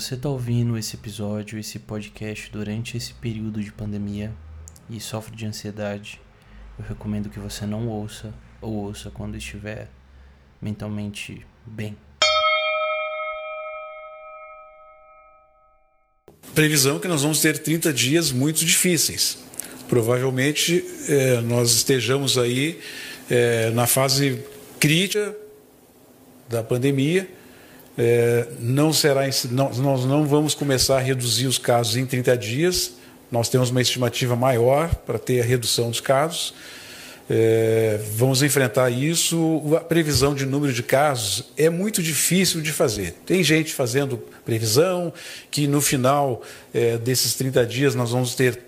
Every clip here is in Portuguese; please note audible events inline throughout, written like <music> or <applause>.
você está ouvindo esse episódio, esse podcast durante esse período de pandemia e sofre de ansiedade, eu recomendo que você não ouça ou ouça quando estiver mentalmente bem. Previsão que nós vamos ter 30 dias muito difíceis. Provavelmente eh, nós estejamos aí eh, na fase crítica da pandemia. Eh, não será, não, nós não vamos começar a reduzir os casos em 30 dias. Nós temos uma estimativa maior para ter a redução dos casos. É, vamos enfrentar isso. A previsão de número de casos é muito difícil de fazer. Tem gente fazendo previsão que no final é, desses 30 dias nós vamos ter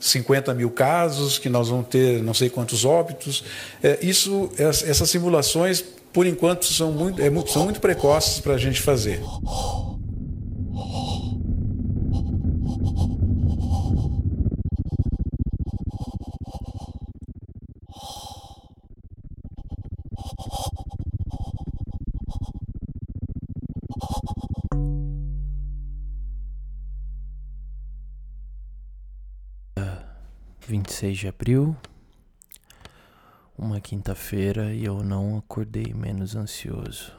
50 mil casos, que nós vamos ter não sei quantos óbitos. É, isso, essas simulações, por enquanto, são muito, é, são muito precoces para a gente fazer. Vinte e seis de abril, uma quinta-feira e eu não acordei menos ansioso.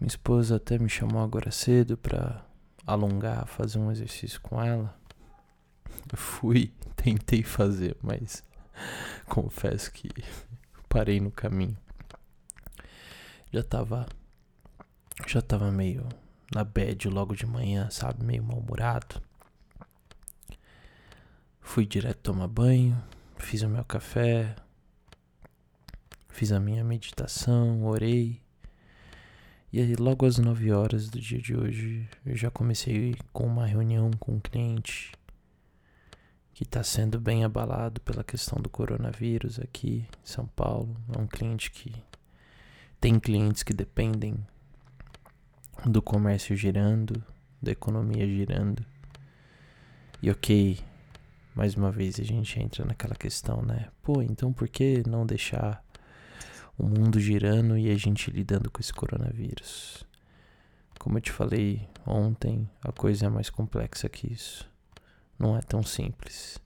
Minha esposa até me chamou agora cedo para alongar, fazer um exercício com ela. Eu fui, <laughs> tentei fazer, mas <laughs> confesso que <laughs> parei no caminho. Já tava já tava meio na bad logo de manhã, sabe, meio mal-humorado. Fui direto tomar banho, fiz o meu café, fiz a minha meditação, orei. E aí, logo às 9 horas do dia de hoje, eu já comecei com uma reunião com um cliente que está sendo bem abalado pela questão do coronavírus aqui em São Paulo. É um cliente que tem clientes que dependem do comércio girando, da economia girando. E ok, mais uma vez a gente entra naquela questão, né? Pô, então por que não deixar o mundo girando e a gente lidando com esse coronavírus? Como eu te falei ontem, a coisa é mais complexa que isso. Não é tão simples.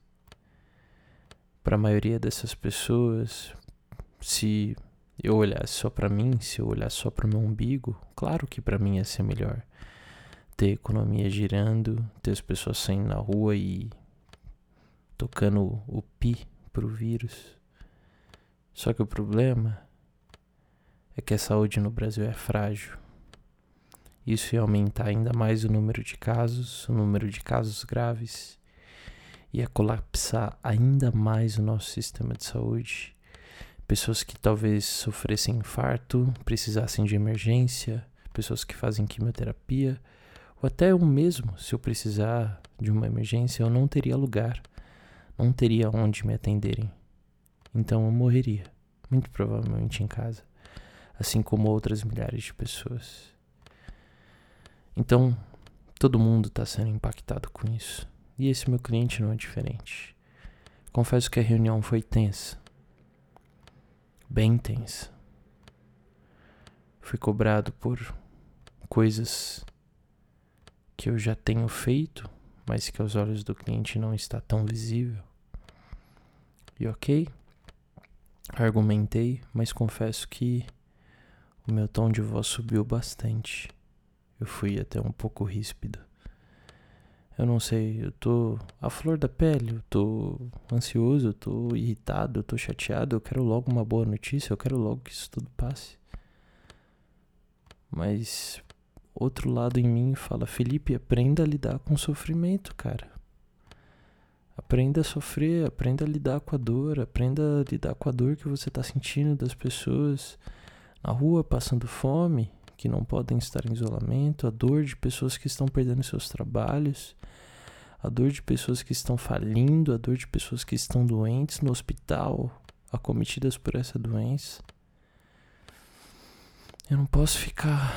Para a maioria dessas pessoas, se eu olhasse só para mim, se eu olhasse só para o meu umbigo, claro que para mim ia ser melhor ter economia girando, ter as pessoas saindo na rua e tocando o pi pro vírus. Só que o problema é que a saúde no Brasil é frágil. Isso ia aumentar ainda mais o número de casos, o número de casos graves, ia colapsar ainda mais o nosso sistema de saúde. Pessoas que talvez sofressem infarto, precisassem de emergência, pessoas que fazem quimioterapia, ou até eu mesmo, se eu precisar de uma emergência, eu não teria lugar não teria onde me atenderem. Então eu morreria, muito provavelmente em casa, assim como outras milhares de pessoas. Então, todo mundo está sendo impactado com isso. E esse meu cliente não é diferente. Confesso que a reunião foi tensa. Bem tensa. Fui cobrado por coisas que eu já tenho feito, mas que aos olhos do cliente não está tão visível. E ok, argumentei, mas confesso que o meu tom de voz subiu bastante. Eu fui até um pouco ríspido. Eu não sei, eu tô à flor da pele, eu tô ansioso, eu tô irritado, eu tô chateado, eu quero logo uma boa notícia, eu quero logo que isso tudo passe. Mas outro lado em mim fala, Felipe, aprenda a lidar com o sofrimento, cara. Aprenda a sofrer, aprenda a lidar com a dor, aprenda a lidar com a dor que você está sentindo das pessoas na rua passando fome, que não podem estar em isolamento, a dor de pessoas que estão perdendo seus trabalhos, a dor de pessoas que estão falindo, a dor de pessoas que estão doentes no hospital, acometidas por essa doença. Eu não posso ficar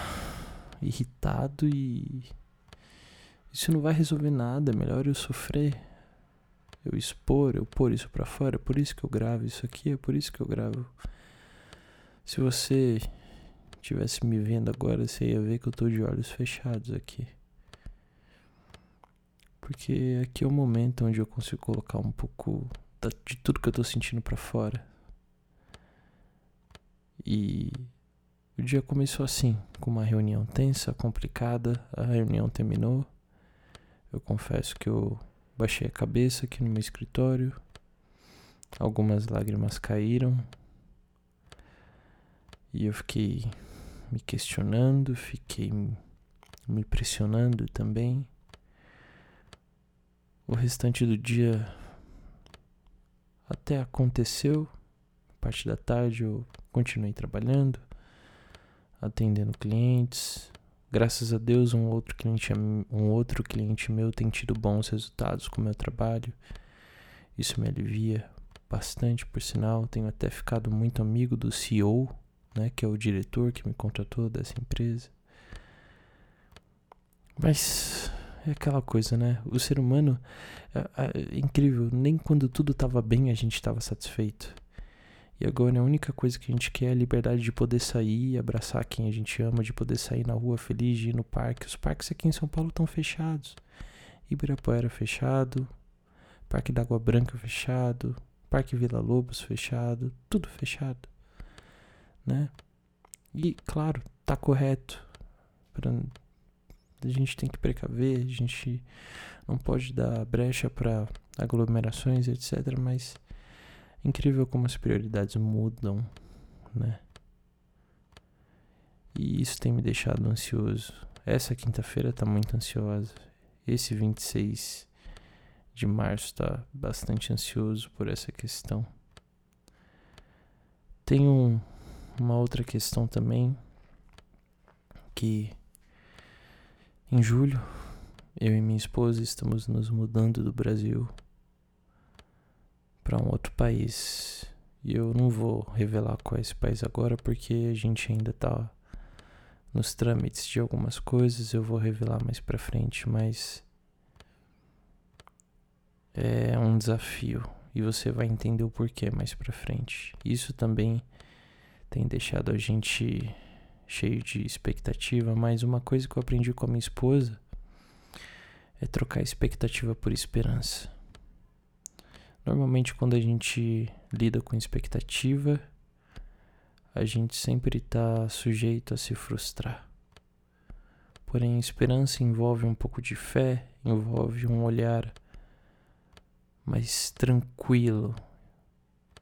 irritado e isso não vai resolver nada, é melhor eu sofrer eu expor, eu pôr isso para fora, é por isso que eu gravo isso aqui, é por isso que eu gravo. Se você tivesse me vendo agora, você ia ver que eu tô de olhos fechados aqui. Porque aqui é o momento onde eu consigo colocar um pouco de tudo que eu tô sentindo para fora. E o dia começou assim, com uma reunião tensa, complicada. A reunião terminou. Eu confesso que eu baixei a cabeça aqui no meu escritório. Algumas lágrimas caíram. E eu fiquei me questionando, fiquei me pressionando também. O restante do dia até aconteceu. Parte da tarde eu continuei trabalhando, atendendo clientes. Graças a Deus, um outro cliente, um outro cliente meu tem tido bons resultados com o meu trabalho. Isso me alivia bastante, por sinal. Tenho até ficado muito amigo do CEO né, que é o diretor que me contratou dessa empresa. Mas é aquela coisa, né? O ser humano é, é, é incrível, nem quando tudo estava bem a gente estava satisfeito. E agora a única coisa que a gente quer é a liberdade de poder sair, abraçar quem a gente ama, de poder sair na rua feliz, de ir no parque. Os parques aqui em São Paulo estão fechados. Ibirapuera fechado, Parque da Água Branca fechado, Parque Vila Lobos fechado, tudo fechado né? E claro, tá correto. Pra, a gente tem que precaver, a gente não pode dar brecha para aglomerações, etc. Mas incrível como as prioridades mudam, né? E isso tem me deixado ansioso. Essa quinta-feira tá muito ansiosa. Esse 26 de março tá bastante ansioso por essa questão. Tem um, uma outra questão também que em julho eu e minha esposa estamos nos mudando do Brasil para um outro país. E eu não vou revelar qual é esse país agora porque a gente ainda tá nos trâmites de algumas coisas, eu vou revelar mais para frente, mas é um desafio e você vai entender o porquê mais para frente. Isso também tem deixado a gente cheio de expectativa, mas uma coisa que eu aprendi com a minha esposa é trocar expectativa por esperança. Normalmente, quando a gente lida com expectativa, a gente sempre está sujeito a se frustrar. Porém, esperança envolve um pouco de fé, envolve um olhar mais tranquilo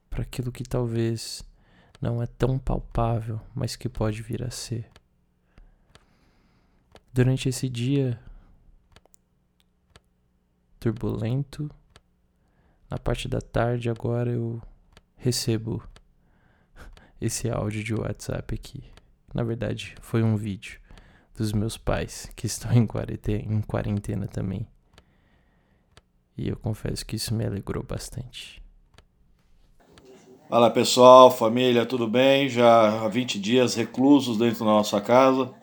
para aquilo que talvez não é tão palpável, mas que pode vir a ser. Durante esse dia turbulento, na parte da tarde agora eu recebo esse áudio de WhatsApp aqui. Na verdade, foi um vídeo dos meus pais que estão em quarentena, em quarentena também. E eu confesso que isso me alegrou bastante. Fala pessoal, família, tudo bem? Já há 20 dias reclusos dentro da nossa casa.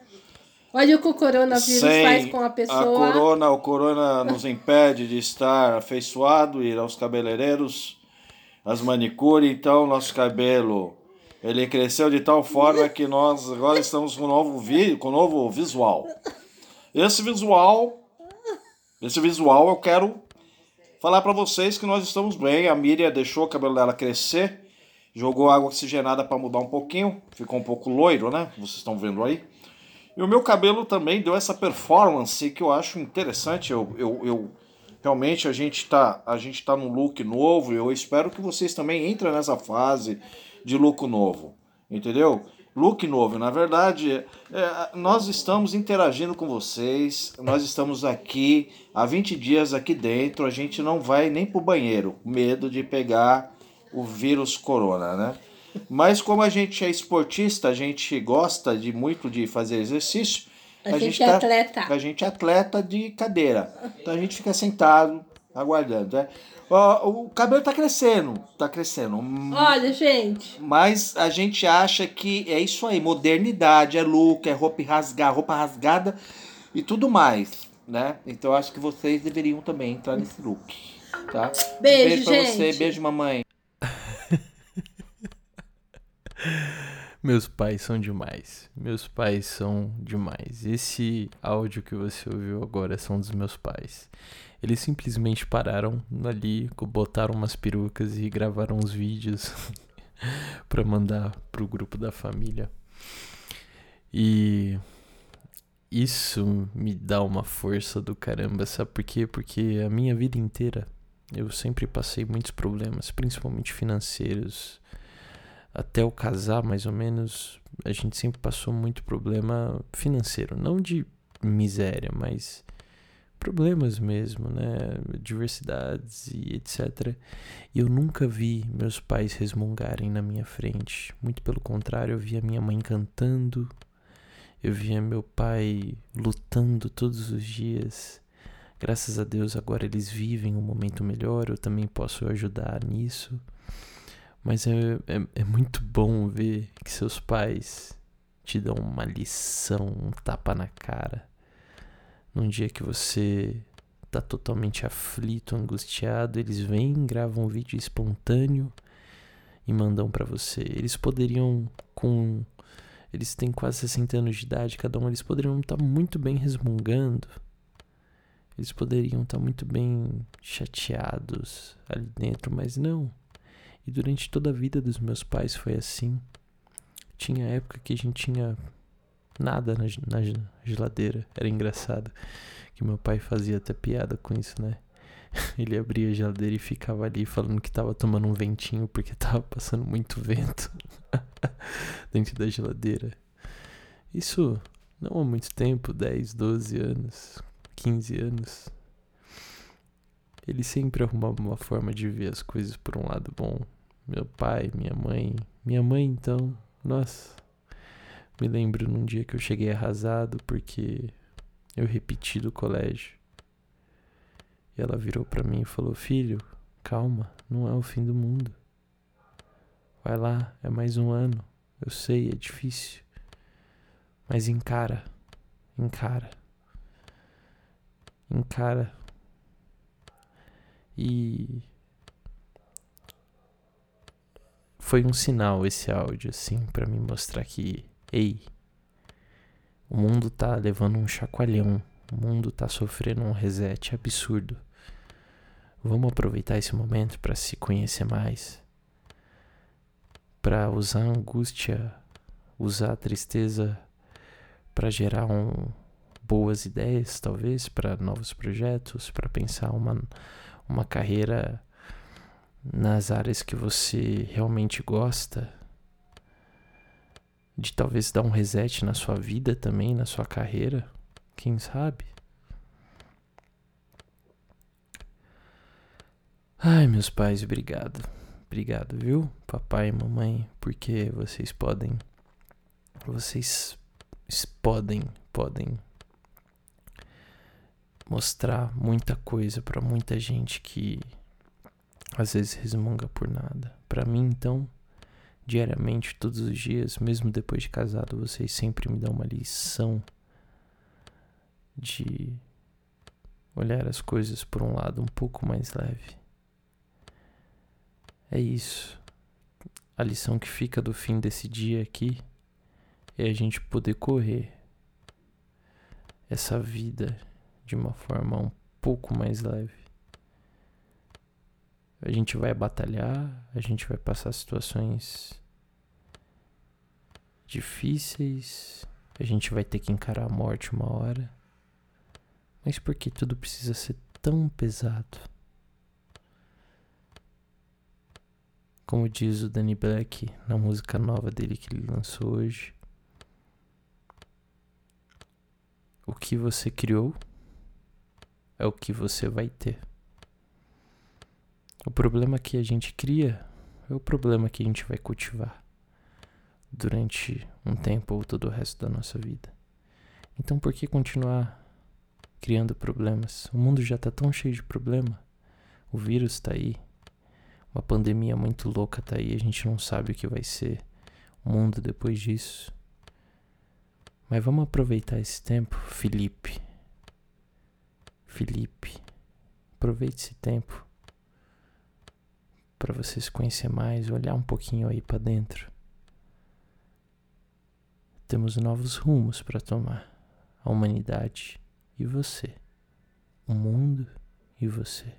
Olha o que o coronavírus Sem faz com a pessoa. A corona, o corona nos impede de estar afeiçoado, ir aos cabeleireiros, as manicure, então nosso cabelo ele cresceu de tal forma que nós agora estamos com um novo, vi, com um novo visual. Esse visual, esse visual eu quero falar para vocês que nós estamos bem. A Miriam deixou o cabelo dela crescer Jogou água oxigenada para mudar um pouquinho, ficou um pouco loiro, né? Vocês estão vendo aí. E o meu cabelo também deu essa performance que eu acho interessante. Eu, eu, eu realmente a gente está a gente tá num look novo. Eu espero que vocês também entrem nessa fase de look novo, entendeu? Look novo, na verdade, é, nós estamos interagindo com vocês, nós estamos aqui há 20 dias aqui dentro, a gente não vai nem pro banheiro, medo de pegar o vírus corona, né? Mas como a gente é esportista, a gente gosta de muito de fazer exercício. A, a gente, é tá, atleta. A gente é atleta de cadeira. Então a gente fica sentado, aguardando. Né? O, o cabelo tá crescendo, tá crescendo. Olha, gente. Mas a gente acha que é isso aí, modernidade, é look, é roupa rasgada, roupa rasgada e tudo mais, né? Então acho que vocês deveriam também entrar nesse look, tá? Beijo, beijo pra gente. você, beijo mamãe. Meus pais são demais. Meus pais são demais. Esse áudio que você ouviu agora são dos meus pais. Eles simplesmente pararam ali, botaram umas perucas e gravaram uns vídeos <laughs> para mandar pro grupo da família. E isso me dá uma força do caramba, sabe por quê? Porque a minha vida inteira eu sempre passei muitos problemas, principalmente financeiros. Até eu casar, mais ou menos, a gente sempre passou muito problema financeiro, não de miséria, mas problemas mesmo, né? Diversidades e etc. E eu nunca vi meus pais resmungarem na minha frente. Muito pelo contrário, eu via minha mãe cantando, eu via meu pai lutando todos os dias. Graças a Deus agora eles vivem um momento melhor, eu também posso ajudar nisso. Mas é, é, é muito bom ver que seus pais te dão uma lição, um tapa na cara. Num dia que você tá totalmente aflito, angustiado, eles vêm, gravam um vídeo espontâneo e mandam para você. Eles poderiam com eles têm quase 60 anos de idade, cada um eles poderiam estar tá muito bem resmungando eles poderiam estar muito bem chateados ali dentro, mas não. E durante toda a vida dos meus pais foi assim. Tinha época que a gente tinha nada na, na geladeira. Era engraçado que meu pai fazia até piada com isso, né? <laughs> Ele abria a geladeira e ficava ali falando que tava tomando um ventinho porque <laughs> tava passando muito vento <laughs> dentro da geladeira. Isso não há muito tempo 10, 12 anos. 15 anos, ele sempre arrumava uma forma de ver as coisas por um lado bom. Meu pai, minha mãe. Minha mãe, então, nossa. Me lembro num dia que eu cheguei arrasado porque eu repeti do colégio. E ela virou para mim e falou: Filho, calma, não é o fim do mundo. Vai lá, é mais um ano. Eu sei, é difícil. Mas encara, encara encara e foi um sinal esse áudio assim para me mostrar que ei o mundo tá levando um chacoalhão o mundo tá sofrendo um reset absurdo. Vamos aproveitar esse momento para se conhecer mais para usar a angústia usar a tristeza para gerar um boas ideias, talvez, para novos projetos, para pensar uma, uma carreira nas áreas que você realmente gosta, de talvez dar um reset na sua vida também, na sua carreira, quem sabe? Ai, meus pais, obrigado. Obrigado, viu? Papai e mamãe, porque vocês podem vocês podem podem mostrar muita coisa para muita gente que às vezes resmunga por nada. Para mim, então, diariamente, todos os dias, mesmo depois de casado, vocês sempre me dão uma lição de olhar as coisas por um lado um pouco mais leve. É isso. A lição que fica do fim desse dia aqui é a gente poder correr essa vida de uma forma um pouco mais leve. A gente vai batalhar, a gente vai passar situações difíceis, a gente vai ter que encarar a morte uma hora. Mas por que tudo precisa ser tão pesado? Como diz o Danny Black na música nova dele que ele lançou hoje. O que você criou é o que você vai ter. O problema que a gente cria é o problema que a gente vai cultivar durante um tempo ou todo o resto da nossa vida. Então por que continuar criando problemas? O mundo já está tão cheio de problema. O vírus está aí. Uma pandemia muito louca está aí. A gente não sabe o que vai ser o mundo depois disso. Mas vamos aproveitar esse tempo, Felipe. Felipe. Aproveite esse tempo para você se conhecer mais, olhar um pouquinho aí para dentro. Temos novos rumos para tomar. A humanidade e você. O mundo e você.